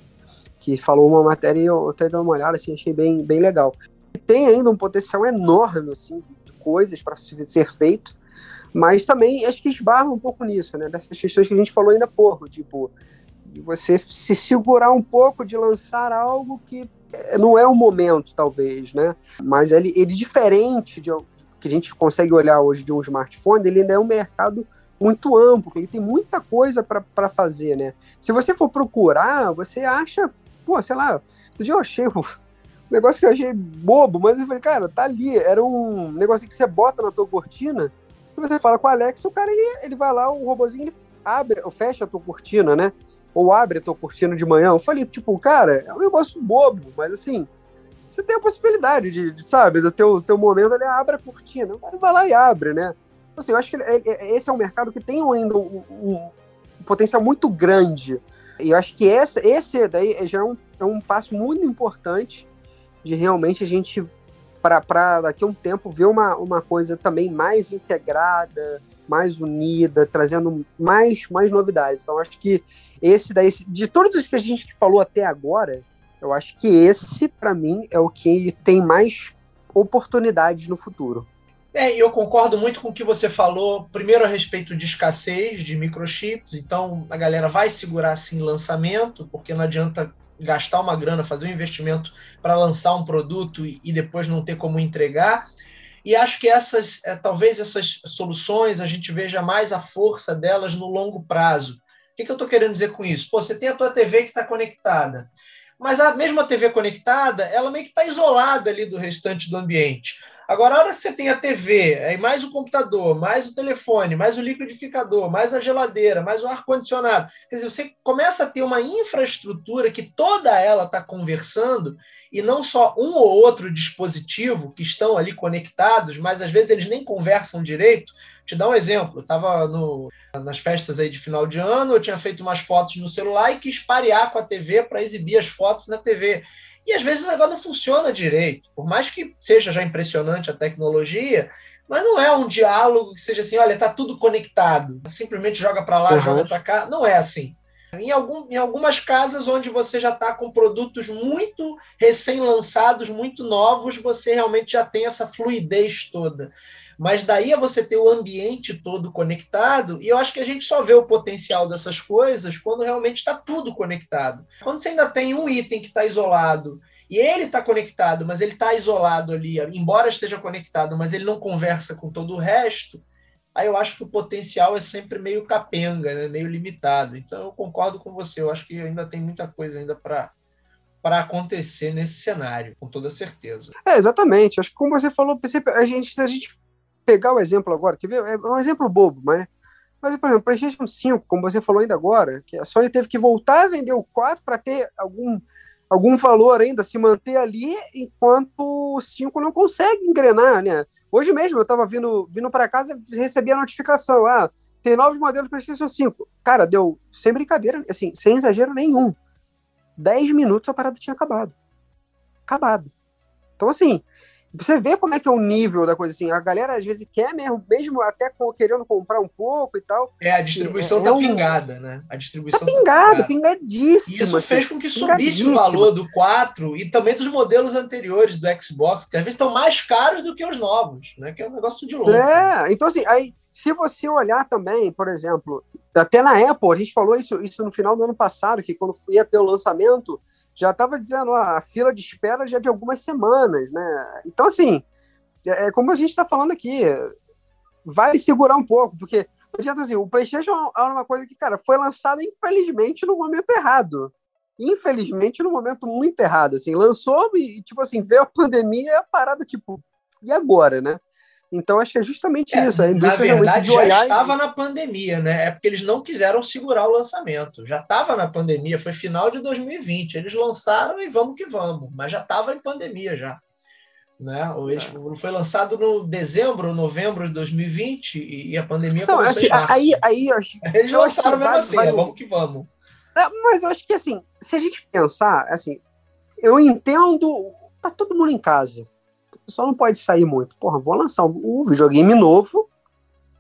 que falou uma matéria e eu até dei uma olhada, assim, achei bem, bem legal. Tem ainda um potencial enorme, assim, de coisas para ser feito, mas também acho que esbarra um pouco nisso, né, dessas questões que a gente falou ainda há pouco, tipo, de você se segurar um pouco de lançar algo que não é o momento, talvez, né, mas ele, ele diferente de que a gente consegue olhar hoje de um smartphone, ele ainda é um mercado muito amplo, ele tem muita coisa para fazer, né? Se você for procurar, você acha, pô, sei lá, dia eu achei um negócio que eu achei bobo, mas eu falei, cara, tá ali, era um negócio que você bota na tua cortina, e você fala com o Alex, o cara, ele, ele vai lá, o robozinho, ele abre, ou fecha a tua cortina, né? Ou abre a tua cortina de manhã. Eu falei, tipo, cara, é um negócio bobo, mas assim, você tem a possibilidade de, de sabe, do teu, teu momento, ele abre a cortina, o cara vai lá e abre, né? Assim, eu acho que esse é um mercado que tem ainda um, um, um potencial muito grande. E eu acho que essa, esse daí já é um, é um passo muito importante de realmente a gente, para daqui a um tempo, ver uma, uma coisa também mais integrada, mais unida, trazendo mais, mais novidades. Então, acho que esse daí, de todos os que a gente falou até agora, eu acho que esse, para mim, é o que tem mais oportunidades no futuro. É, eu concordo muito com o que você falou, primeiro a respeito de escassez de microchips, então a galera vai segurar assim lançamento, porque não adianta gastar uma grana, fazer um investimento para lançar um produto e, depois não ter como entregar. E acho que essas, é, talvez essas soluções, a gente veja mais a força delas no longo prazo. O que, que eu estou querendo dizer com isso? Pô, você tem a tua TV que está conectada, mas a mesma TV conectada, ela meio que está isolada ali do restante do ambiente. Agora, a hora que você tem a TV, mais o computador, mais o telefone, mais o liquidificador, mais a geladeira, mais o ar-condicionado, quer dizer, você começa a ter uma infraestrutura que toda ela está conversando e não só um ou outro dispositivo que estão ali conectados, mas às vezes eles nem conversam direito. Vou te dar um exemplo, eu estava nas festas aí de final de ano, eu tinha feito umas fotos no celular e quis parear com a TV para exibir as fotos na TV. E às vezes o negócio não funciona direito. Por mais que seja já impressionante a tecnologia, mas não é um diálogo que seja assim, olha, está tudo conectado. Simplesmente joga para lá, uhum. joga para cá. Não é assim. Em, algum, em algumas casas onde você já está com produtos muito recém-lançados, muito novos, você realmente já tem essa fluidez toda. Mas daí a você ter o ambiente todo conectado, e eu acho que a gente só vê o potencial dessas coisas quando realmente está tudo conectado. Quando você ainda tem um item que está isolado e ele está conectado, mas ele está isolado ali, embora esteja conectado, mas ele não conversa com todo o resto, aí eu acho que o potencial é sempre meio capenga, né? meio limitado. Então eu concordo com você, eu acho que ainda tem muita coisa ainda para para acontecer nesse cenário, com toda certeza. É, exatamente. Acho que como você falou, a gente, a gente pegar o exemplo agora, que é um exemplo bobo, mas, mas por exemplo, PlayStation 5, como você falou ainda agora, que a Sony teve que voltar a vender o 4 para ter algum, algum valor ainda, se manter ali, enquanto o 5 não consegue engrenar, né? Hoje mesmo eu estava vindo, vindo para casa e recebi a notificação, ah, tem novos modelos PlayStation 5. Cara, deu, sem brincadeira, assim, sem exagero nenhum, 10 minutos a parada tinha acabado. Acabado. Então, assim, você vê como é que é o nível da coisa assim. A galera às vezes quer mesmo, mesmo até querendo comprar um pouco e tal. É, a distribuição é, tá é um... pingada, né? A distribuição tá pingada, tá pingadíssima. E isso assim, fez com que subisse o valor do 4 e também dos modelos anteriores do Xbox, que às vezes estão mais caros do que os novos, né? Que é um negócio de louco. É, então assim, aí se você olhar também, por exemplo, até na Apple, a gente falou isso, isso no final do ano passado, que quando ia ter o lançamento, já estava dizendo, ó, a fila de espera já é de algumas semanas, né? Então, assim, é, é como a gente está falando aqui, vai segurar um pouco, porque adianta assim, o PlayStation é uma coisa que, cara, foi lançada infelizmente no momento errado. Infelizmente no momento muito errado, assim, lançou e tipo assim, veio a pandemia e a parada tipo, e agora, né? Então acho que é justamente é, isso. A na verdade, já estava e... na pandemia, né? É porque eles não quiseram segurar o lançamento. Já estava na pandemia, foi final de 2020. Eles lançaram e vamos que vamos, mas já estava em pandemia já. Né? Eles, é. Foi lançado no dezembro, novembro de 2020 e a pandemia não, começou assim, aí, aí acho, Eles lançaram mesmo assim, vai, vamos que vamos. É, mas eu acho que assim, se a gente pensar, assim, eu entendo, tá todo mundo em casa pessoal não pode sair muito. Porra, vou lançar um, videogame novo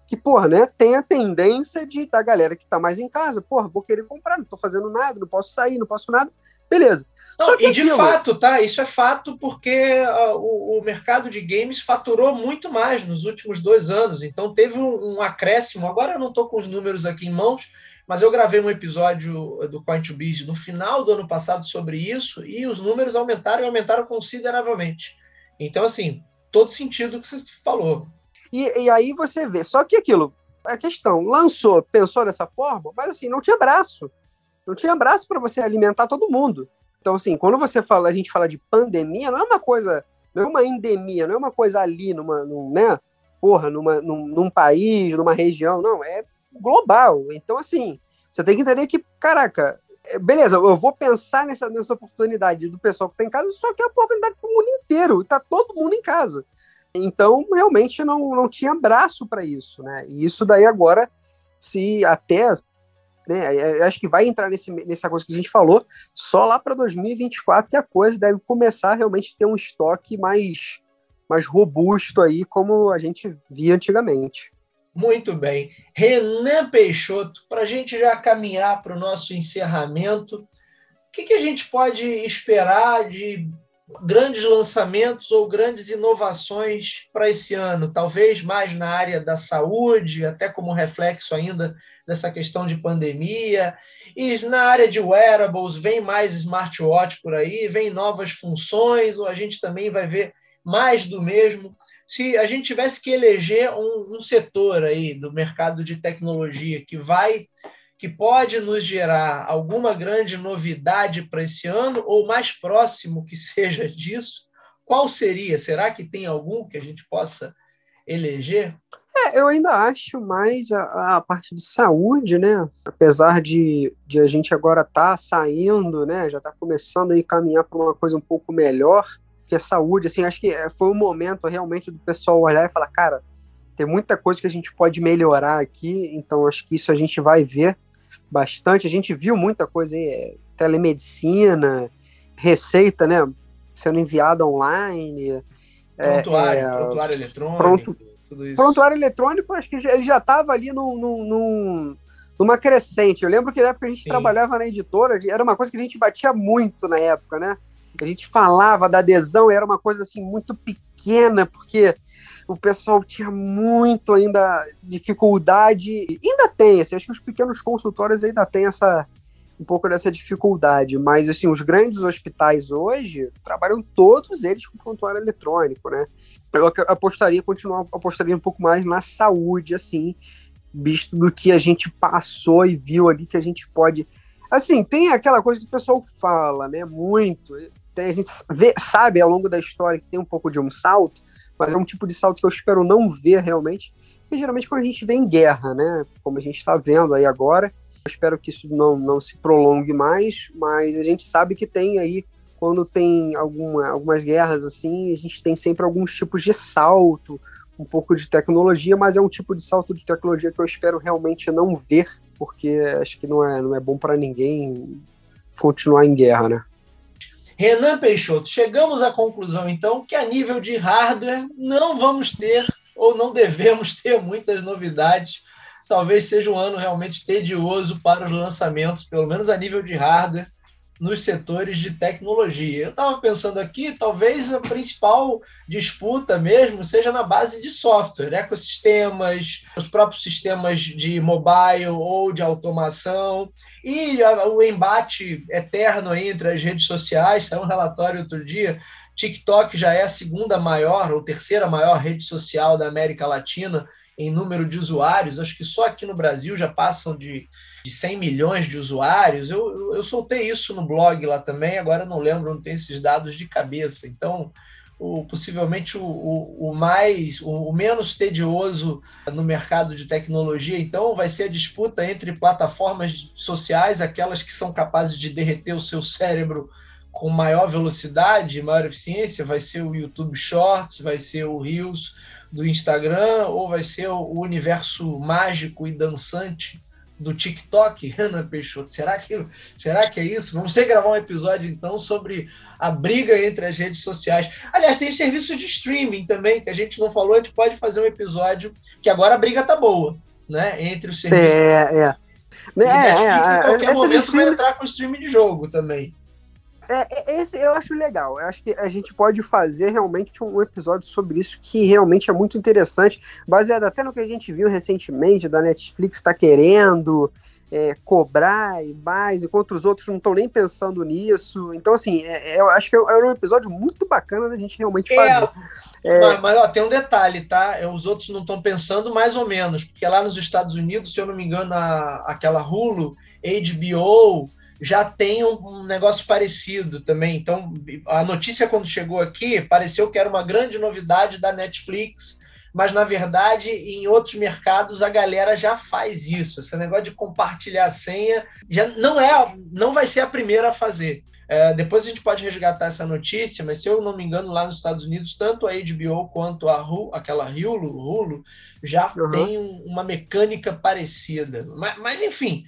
que, porra, né, tem a tendência de da galera que tá mais em casa, porra, vou querer comprar, não tô fazendo nada, não posso sair, não posso nada, beleza. Não, e de fato, tá? Isso é fato porque uh, o, o, mercado de games faturou muito mais nos últimos dois anos. Então teve um, um acréscimo. Agora eu não estou com os números aqui em mãos, mas eu gravei um episódio do Coin to Biz no final do ano passado sobre isso e os números aumentaram e aumentaram consideravelmente. Então, assim, todo sentido que você falou. E, e aí você vê, só que aquilo, a questão, lançou, pensou dessa forma, mas assim, não tinha braço. Não tinha braço para você alimentar todo mundo. Então, assim, quando você fala, a gente fala de pandemia, não é uma coisa, não é uma endemia, não é uma coisa ali, numa, num, né? Porra, numa, num, num país, numa região, não, é global. Então, assim, você tem que entender que, caraca, beleza, eu vou pensar nessa, nessa oportunidade do pessoal que está em casa, só que é oportunidade para o mundo inteiro, está todo mundo em casa. Então, realmente não, não tinha braço para isso, né? E isso daí agora, se até, né, acho que vai entrar nesse, nessa coisa que a gente falou, só lá para 2024 que a coisa deve começar a realmente ter um estoque mais, mais robusto aí, como a gente via antigamente. Muito bem. Renan Peixoto, para a gente já caminhar para o nosso encerramento, o que, que a gente pode esperar de grandes lançamentos ou grandes inovações para esse ano? Talvez mais na área da saúde, até como reflexo ainda dessa questão de pandemia. E na área de wearables, vem mais smartwatch por aí, vem novas funções, ou a gente também vai ver mais do mesmo se a gente tivesse que eleger um, um, setor aí do mercado de tecnologia que vai que pode nos gerar alguma grande novidade para esse ano ou mais próximo que seja disso, qual seria? Será que tem algum que a gente possa eleger? É, eu ainda acho mais a, a, parte de saúde, né? Apesar de, de a gente agora estar tá saindo, né? Já está começando a caminhar para uma coisa um pouco melhor que a saúde, assim, acho que é, foi um momento realmente do pessoal olhar e falar, cara, tem muita coisa que a gente pode melhorar aqui, então acho que isso a gente vai ver bastante. A gente viu muita coisa aí, é, telemedicina, receita, né, sendo enviada online. É, prontuário, é, prontuário eletrônico, pronto, tudo isso. Prontuário eletrônico, acho que ele já estava ali num, num, numa crescente. Eu lembro que na época a gente Sim. trabalhava na editora, era uma coisa que a gente batia muito na época, né? A gente falava da adesão, era uma coisa assim muito pequena, porque o pessoal tinha muito ainda dificuldade, ainda tem, assim, acho que os pequenos consultórios ainda têm essa um pouco dessa dificuldade, mas assim, os grandes hospitais hoje trabalham todos eles com prontuário eletrônico, né? Eu apostaria, continuar apostaria um pouco mais na saúde, assim, visto do que a gente passou e viu ali que a gente pode assim, tem aquela coisa que o pessoal fala, né, muito, tem, a gente vê, sabe ao longo da história que tem um pouco de um salto, mas é um tipo de salto que eu espero não ver realmente. E geralmente quando a gente vê em guerra, né? Como a gente está vendo aí agora. Eu espero que isso não, não se prolongue mais, mas a gente sabe que tem aí, quando tem alguma, algumas guerras assim, a gente tem sempre alguns tipos de salto, um pouco de tecnologia, mas é um tipo de salto de tecnologia que eu espero realmente não ver, porque acho que não é, não é bom para ninguém continuar em guerra, né? Renan Peixoto, chegamos à conclusão, então, que a nível de hardware não vamos ter ou não devemos ter muitas novidades. Talvez seja um ano realmente tedioso para os lançamentos, pelo menos a nível de hardware nos setores de tecnologia. Eu estava pensando aqui, talvez a principal disputa mesmo seja na base de software, ecossistemas, os próprios sistemas de mobile ou de automação, e o embate eterno entre as redes sociais. Saiu um relatório outro dia. TikTok já é a segunda maior ou terceira maior rede social da América Latina em número de usuários, acho que só aqui no Brasil já passam de, de 100 milhões de usuários. Eu, eu, soltei isso no blog lá também, agora não lembro, não tenho esses dados de cabeça. Então, o, possivelmente o, o, o mais, o, o, menos tedioso no mercado de tecnologia, então, vai ser a disputa entre plataformas sociais, aquelas que são capazes de derreter o seu cérebro com maior velocidade, maior eficiência, vai ser o YouTube Shorts, vai ser o Reels do Instagram, ou vai ser o universo mágico e dançante do TikTok, Ana Peixoto? Será que, será que é isso? Vamos ter que gravar um episódio, então, sobre a briga entre as redes sociais. Aliás, tem serviço de streaming também, que a gente não falou, a gente pode fazer um episódio, que agora a briga tá boa, né? Entre os serviços. É, é. É, Netflix, é, em qualquer momento, vai entrar com streaming de jogo também. É, é, esse eu acho legal. Eu acho que a gente pode fazer realmente um episódio sobre isso que realmente é muito interessante, baseado até no que a gente viu recentemente da Netflix está querendo é, cobrar e mais, enquanto os outros não estão nem pensando nisso. Então, assim, é, é eu acho que é, é um episódio muito bacana da gente realmente fazer. Mas, mas ó, tem um detalhe, tá? Os outros não estão pensando mais ou menos, porque lá nos Estados Unidos, se eu não me engano, a, aquela Hulu, HBO já tem um, negócio parecido também. Então, a notícia quando chegou aqui pareceu que era uma grande novidade da Netflix, mas na verdade em outros mercados a galera já faz isso. Esse negócio de compartilhar a senha já não é, não vai ser a primeira a fazer. É, depois a gente pode resgatar essa notícia, mas se eu não me engano, lá nos Estados Unidos, tanto a HBO quanto a Hulu, aquela Hulu, Hulu já uhum. tem uma mecânica parecida. Mas, mas enfim,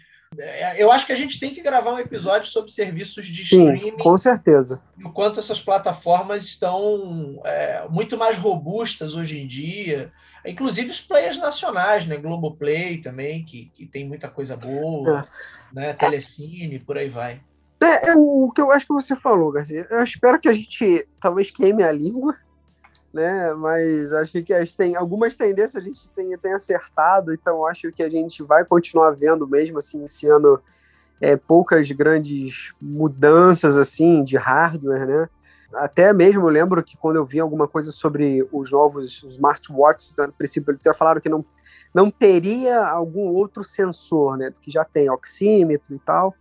eu acho que a gente tem que gravar um episódio sobre serviços de Sim, streaming. Com certeza. E o quanto essas plataformas estão é, muito mais robustas hoje em dia. Inclusive os players nacionais, né? Globoplay também, que, que tem muita coisa boa, é. né? Telecine, por aí vai. É, é, o que eu acho que você falou, Garcia. Eu espero que a gente talvez queime a língua né? Mas acho que as tem algumas tendências a gente tem, tem acertado, então acho que a gente vai continuar vendo mesmo assim esse ano é, poucas grandes mudanças assim de hardware, né? Até mesmo lembro que quando eu vi alguma coisa sobre os novos smartwatches, no princípio eles falaram que não, não teria algum outro sensor, né? Porque já tem oxímetro e tal.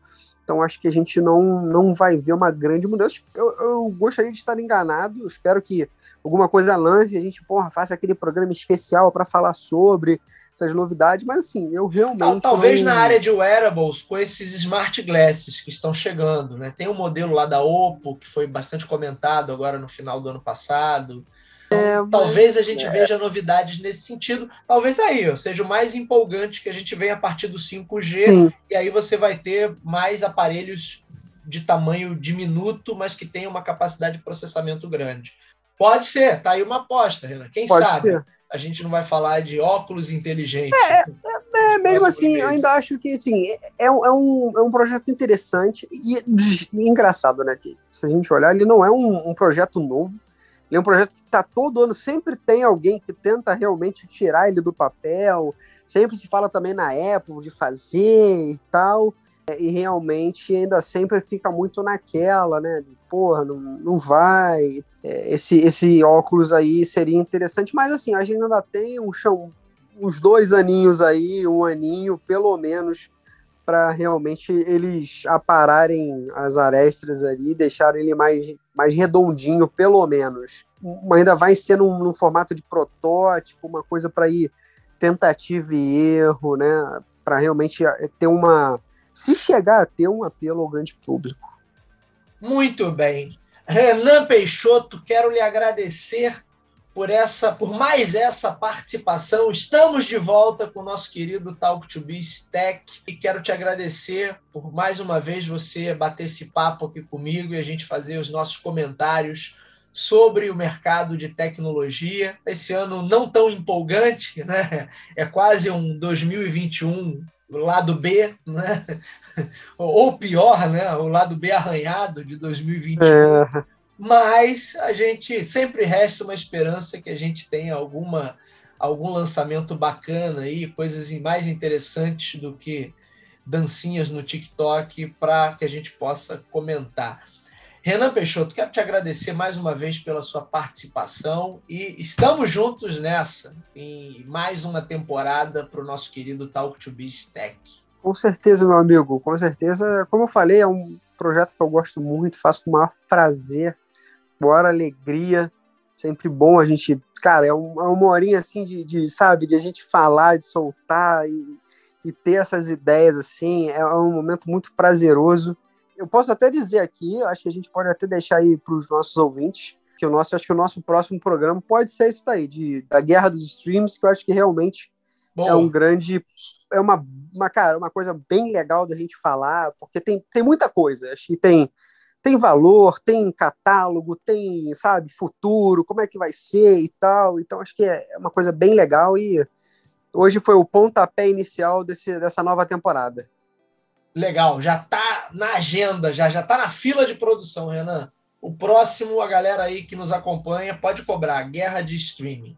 Então acho que a gente não, não vai ver uma grande mudança. Eu, eu gostaria de estar enganado, espero que alguma coisa lance e a gente, porra, faça aquele programa especial para falar sobre essas novidades, mas assim, eu realmente. Talvez não... na área de wearables, com esses smart glasses que estão chegando, né? Tem um modelo lá da Oppo, que foi bastante comentado agora no final do ano passado. É, mas... Talvez a gente é. veja novidades nesse sentido. Talvez aí seja o mais empolgante que a gente vem a partir do 5G, Sim. e aí você vai ter mais aparelhos de tamanho diminuto, mas que tenham uma capacidade de processamento grande. Pode ser, tá aí uma aposta, Renan. Quem Pode sabe? Ser. A gente não vai falar de óculos inteligentes. É, é, é mesmo assim, eu ainda acho que assim, é, é, um, é um projeto interessante e, e, engraçado, né? Que, se a gente olhar, ele não é um, um projeto novo, ele é um projeto que está todo ano, sempre tem alguém que tenta realmente tirar ele do papel, sempre se fala também na Apple de fazer e tal, e realmente ainda sempre fica muito naquela, né? Porra, não, não vai é, esse, esse óculos aí seria interessante, mas assim, a gente ainda tem um chão, uns dois aninhos aí, um aninho, pelo menos, para realmente eles apararem as arestas ali, deixarem ele mais, mais redondinho, pelo menos. Ainda vai ser num, num formato de protótipo, uma coisa para ir tentativa e erro, né? Para realmente ter uma. Se chegar a ter um apelo ao grande público. Muito bem. Renan Peixoto, quero lhe agradecer por essa, por mais essa participação. Estamos de volta com o nosso querido Talk to Biz Tech e quero te agradecer por mais uma vez você bater esse papo aqui comigo e a gente fazer os nossos comentários sobre o mercado de tecnologia. Esse ano não tão empolgante, né? É quase um 2021 lado B, né? ou pior, né? o lado B arranhado de 2021. É. Mas a gente sempre resta uma esperança que a gente tenha alguma algum lançamento bacana aí, coisas mais interessantes do que dancinhas no TikTok para que a gente possa comentar. Renan Peixoto, quero te agradecer mais uma vez pela sua participação e estamos juntos nessa, em mais uma temporada para o nosso querido Talk to Biz Tech. Com certeza, meu amigo, com certeza. Como eu falei, é um projeto que eu gosto muito, faço com o maior prazer, maior alegria. Sempre bom a gente, cara, é, é uma horinha assim de, de, sabe, de a gente falar, de soltar e, e ter essas ideias assim. É um momento muito prazeroso eu posso até dizer aqui, acho que a gente pode até deixar aí para os nossos ouvintes, que o nosso, acho que o nosso próximo programa pode ser esse daí, de, da guerra dos streams, que eu acho que realmente Bom. é um grande, é uma, uma, cara, uma coisa bem legal da gente falar, porque tem, tem muita coisa, acho que tem, tem valor, tem catálogo, tem, sabe, futuro, como é que vai ser e tal, então acho que é, é uma coisa bem legal e hoje foi o pontapé inicial desse, dessa nova temporada. Legal, já está na agenda, já já tá na fila de produção, Renan. O próximo, a galera aí que nos acompanha, pode cobrar Guerra de Streaming.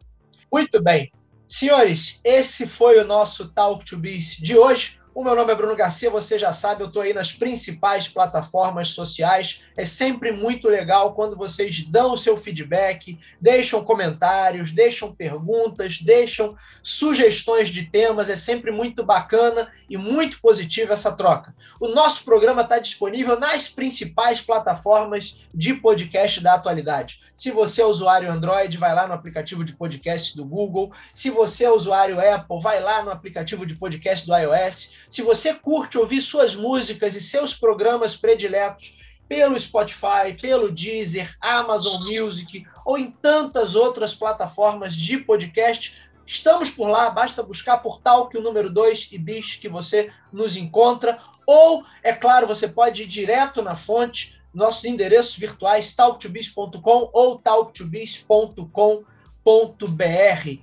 Muito bem. Senhores, esse foi o nosso Talk to Biz de hoje. O meu nome é Bruno Garcia, você já sabe, eu estou aí nas principais plataformas sociais. É sempre muito legal quando vocês dão o seu feedback, deixam comentários, deixam perguntas, deixam sugestões de temas. É sempre muito bacana e muito positiva essa troca. O nosso programa está disponível nas principais plataformas de podcast da atualidade. Se você é usuário Android, vai lá no aplicativo de podcast do Google. Se você é usuário Apple, vai lá no aplicativo de podcast do iOS. Se você curte ouvir suas músicas e seus programas prediletos pelo Spotify, pelo Deezer, Amazon Music ou em tantas outras plataformas de podcast, estamos por lá. Basta buscar por Talk, o número 2 e Bis que você nos encontra. Ou, é claro, você pode ir direto na fonte nossos endereços virtuais talktobis.com ou talktobis.com.br.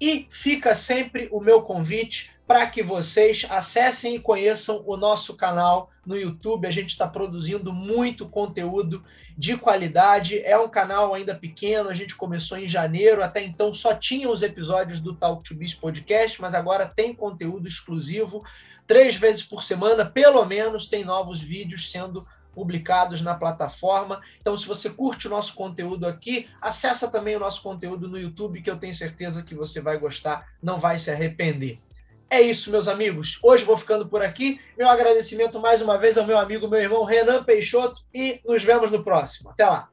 E fica sempre o meu convite para que vocês acessem e conheçam o nosso canal no YouTube. A gente está produzindo muito conteúdo de qualidade. É um canal ainda pequeno, a gente começou em janeiro, até então só tinha os episódios do Talk to Biz Podcast, mas agora tem conteúdo exclusivo. Três vezes por semana, pelo menos, tem novos vídeos sendo publicados na plataforma. Então, se você curte o nosso conteúdo aqui, acessa também o nosso conteúdo no YouTube, que eu tenho certeza que você vai gostar, não vai se arrepender. É isso, meus amigos. Hoje vou ficando por aqui. Meu agradecimento mais uma vez ao meu amigo, meu irmão Renan Peixoto, e nos vemos no próximo. Até lá!